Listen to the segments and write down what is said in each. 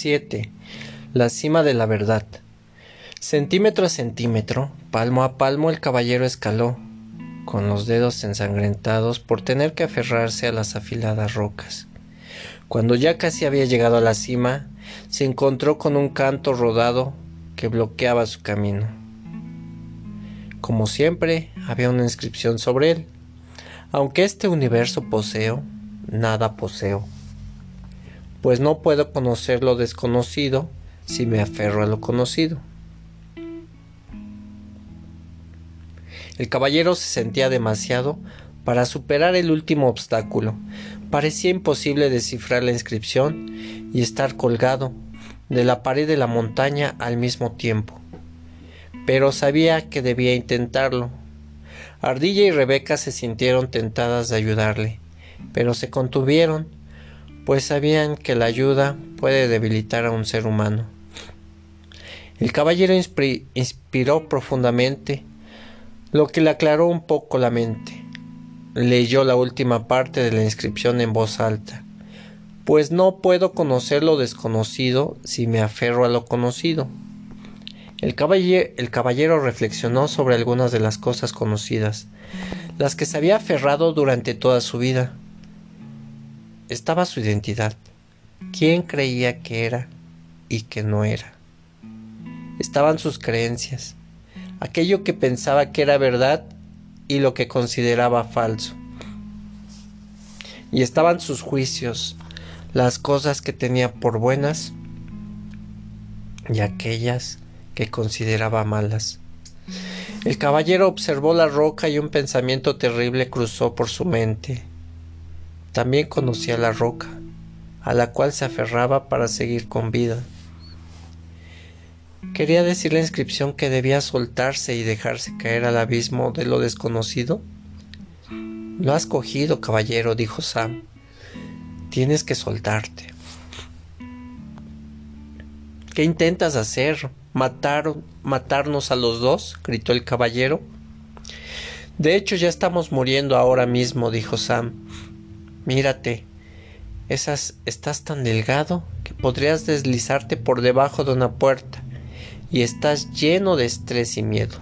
7. La cima de la verdad. Centímetro a centímetro, palmo a palmo, el caballero escaló, con los dedos ensangrentados por tener que aferrarse a las afiladas rocas. Cuando ya casi había llegado a la cima, se encontró con un canto rodado que bloqueaba su camino. Como siempre, había una inscripción sobre él. Aunque este universo poseo, nada poseo pues no puedo conocer lo desconocido si me aferro a lo conocido. El caballero se sentía demasiado para superar el último obstáculo. Parecía imposible descifrar la inscripción y estar colgado de la pared de la montaña al mismo tiempo. Pero sabía que debía intentarlo. Ardilla y Rebeca se sintieron tentadas de ayudarle, pero se contuvieron pues sabían que la ayuda puede debilitar a un ser humano. El caballero inspiró profundamente, lo que le aclaró un poco la mente. Leyó la última parte de la inscripción en voz alta, pues no puedo conocer lo desconocido si me aferro a lo conocido. El caballero, el caballero reflexionó sobre algunas de las cosas conocidas, las que se había aferrado durante toda su vida estaba su identidad, quién creía que era y que no era. Estaban sus creencias, aquello que pensaba que era verdad y lo que consideraba falso. Y estaban sus juicios, las cosas que tenía por buenas y aquellas que consideraba malas. El caballero observó la roca y un pensamiento terrible cruzó por su mente. También conocía la roca, a la cual se aferraba para seguir con vida. ¿Quería decir la inscripción que debía soltarse y dejarse caer al abismo de lo desconocido? Lo has cogido, caballero, dijo Sam. Tienes que soltarte. ¿Qué intentas hacer? ¿Matar, ¿Matarnos a los dos? gritó el caballero. De hecho, ya estamos muriendo ahora mismo, dijo Sam. Mírate, esas, estás tan delgado que podrías deslizarte por debajo de una puerta y estás lleno de estrés y miedo.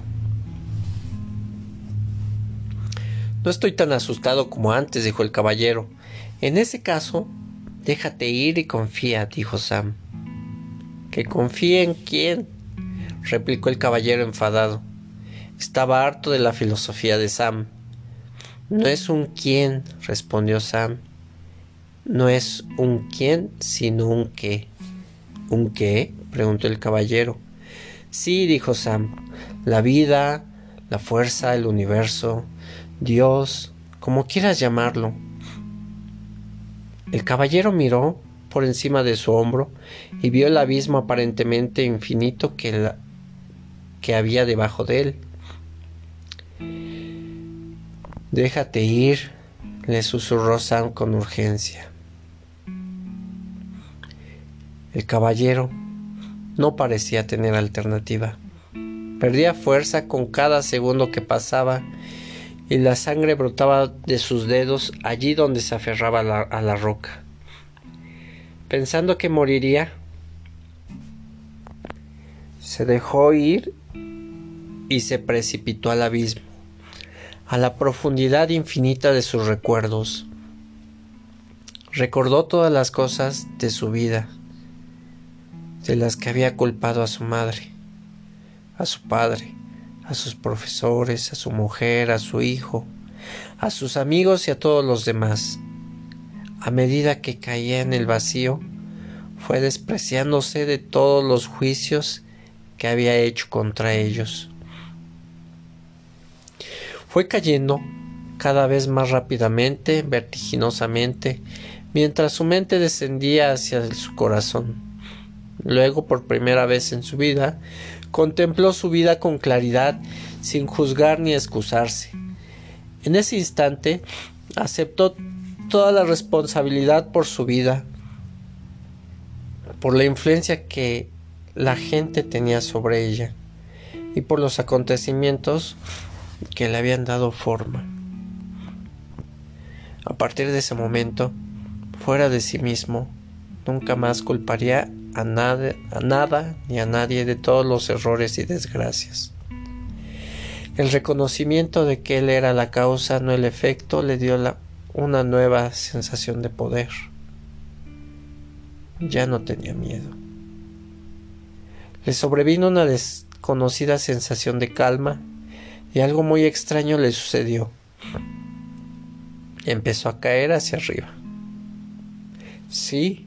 No estoy tan asustado como antes, dijo el caballero. En ese caso, déjate ir y confía, dijo Sam. ¿Que confíe en quién? replicó el caballero enfadado. Estaba harto de la filosofía de Sam. No es un quién, respondió Sam. No es un quién, sino un qué. ¿Un qué? preguntó el caballero. Sí, dijo Sam. La vida, la fuerza, el universo, Dios, como quieras llamarlo. El caballero miró por encima de su hombro y vio el abismo aparentemente infinito que, que había debajo de él. Déjate ir, le susurró Sam con urgencia. El caballero no parecía tener alternativa. Perdía fuerza con cada segundo que pasaba y la sangre brotaba de sus dedos allí donde se aferraba a la, a la roca. Pensando que moriría, se dejó ir y se precipitó al abismo a la profundidad infinita de sus recuerdos. Recordó todas las cosas de su vida, de las que había culpado a su madre, a su padre, a sus profesores, a su mujer, a su hijo, a sus amigos y a todos los demás. A medida que caía en el vacío, fue despreciándose de todos los juicios que había hecho contra ellos. Fue cayendo cada vez más rápidamente, vertiginosamente, mientras su mente descendía hacia su corazón. Luego, por primera vez en su vida, contempló su vida con claridad, sin juzgar ni excusarse. En ese instante, aceptó toda la responsabilidad por su vida, por la influencia que la gente tenía sobre ella y por los acontecimientos que le habían dado forma. A partir de ese momento, fuera de sí mismo, nunca más culparía a nada, a nada ni a nadie de todos los errores y desgracias. El reconocimiento de que él era la causa, no el efecto, le dio una nueva sensación de poder. Ya no tenía miedo. Le sobrevino una desconocida sensación de calma y algo muy extraño le sucedió. Empezó a caer hacia arriba. Sí,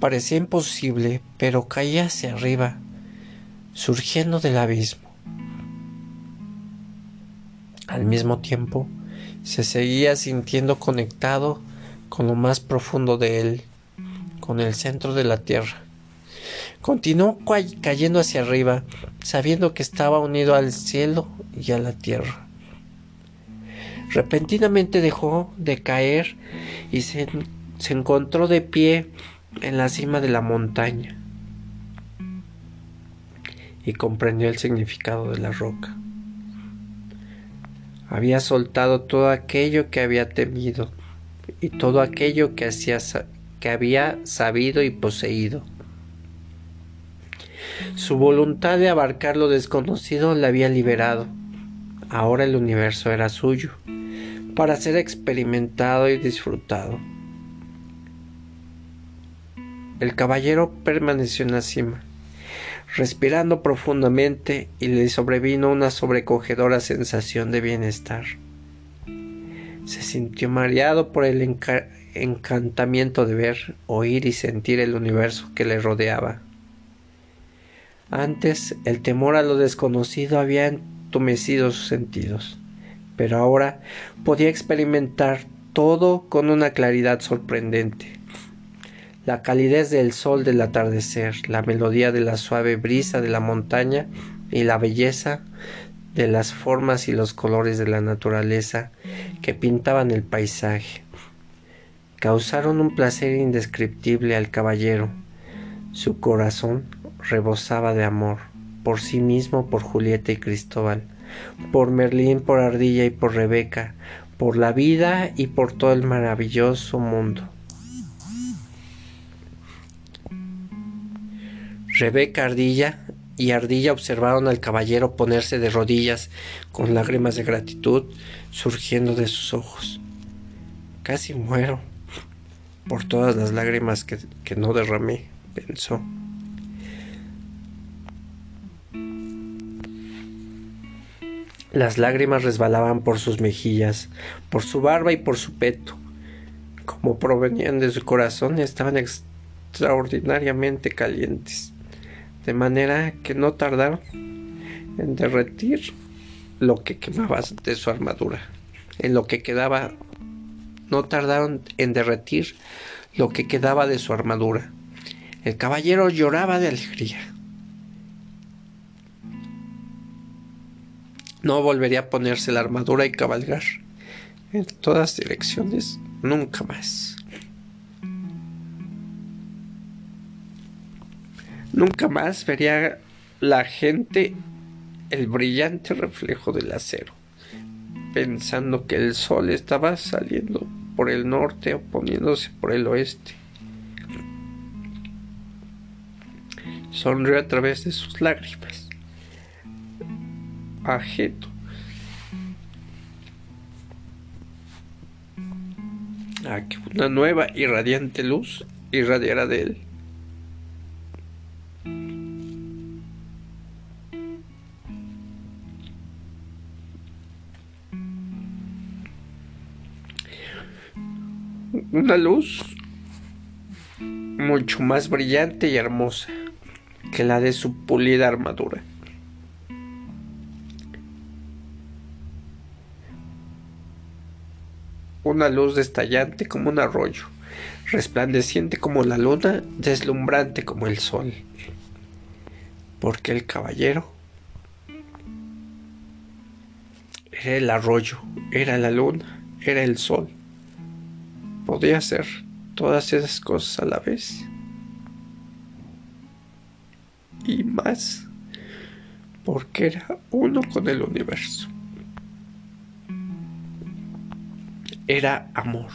parecía imposible, pero caía hacia arriba, surgiendo del abismo. Al mismo tiempo, se seguía sintiendo conectado con lo más profundo de él, con el centro de la tierra. Continuó cayendo hacia arriba, sabiendo que estaba unido al cielo y a la tierra. Repentinamente dejó de caer y se, se encontró de pie en la cima de la montaña y comprendió el significado de la roca. Había soltado todo aquello que había temido y todo aquello que, hacía, que había sabido y poseído. Su voluntad de abarcar lo desconocido la había liberado. Ahora el universo era suyo, para ser experimentado y disfrutado. El caballero permaneció en la cima, respirando profundamente y le sobrevino una sobrecogedora sensación de bienestar. Se sintió mareado por el encantamiento de ver, oír y sentir el universo que le rodeaba. Antes el temor a lo desconocido había entumecido sus sentidos, pero ahora podía experimentar todo con una claridad sorprendente la calidez del sol del atardecer, la melodía de la suave brisa de la montaña y la belleza de las formas y los colores de la naturaleza que pintaban el paisaje. Causaron un placer indescriptible al caballero. Su corazón rebosaba de amor, por sí mismo, por Julieta y Cristóbal, por Merlín, por Ardilla y por Rebeca, por la vida y por todo el maravilloso mundo. Rebeca Ardilla y Ardilla observaron al caballero ponerse de rodillas con lágrimas de gratitud surgiendo de sus ojos. Casi muero por todas las lágrimas que, que no derramé, pensó. Las lágrimas resbalaban por sus mejillas, por su barba y por su peto. Como provenían de su corazón, estaban extraordinariamente calientes de manera que no tardaron en derretir lo que quemaba de su armadura. En lo que quedaba, no tardaron en derretir lo que quedaba de su armadura. El caballero lloraba de alegría. No volvería a ponerse la armadura y cabalgar en todas direcciones nunca más. Nunca más vería la gente el brillante reflejo del acero, pensando que el sol estaba saliendo por el norte o poniéndose por el oeste. Sonrió a través de sus lágrimas. Ajeto. A que una nueva y radiante luz irradiara de él. una luz mucho más brillante y hermosa que la de su pulida armadura. Una luz destallante como un arroyo, resplandeciente como la luna, deslumbrante como el sol. Porque el caballero era el arroyo, era la luna, era el sol podía hacer todas esas cosas a la vez. Y más, porque era uno con el universo. Era amor.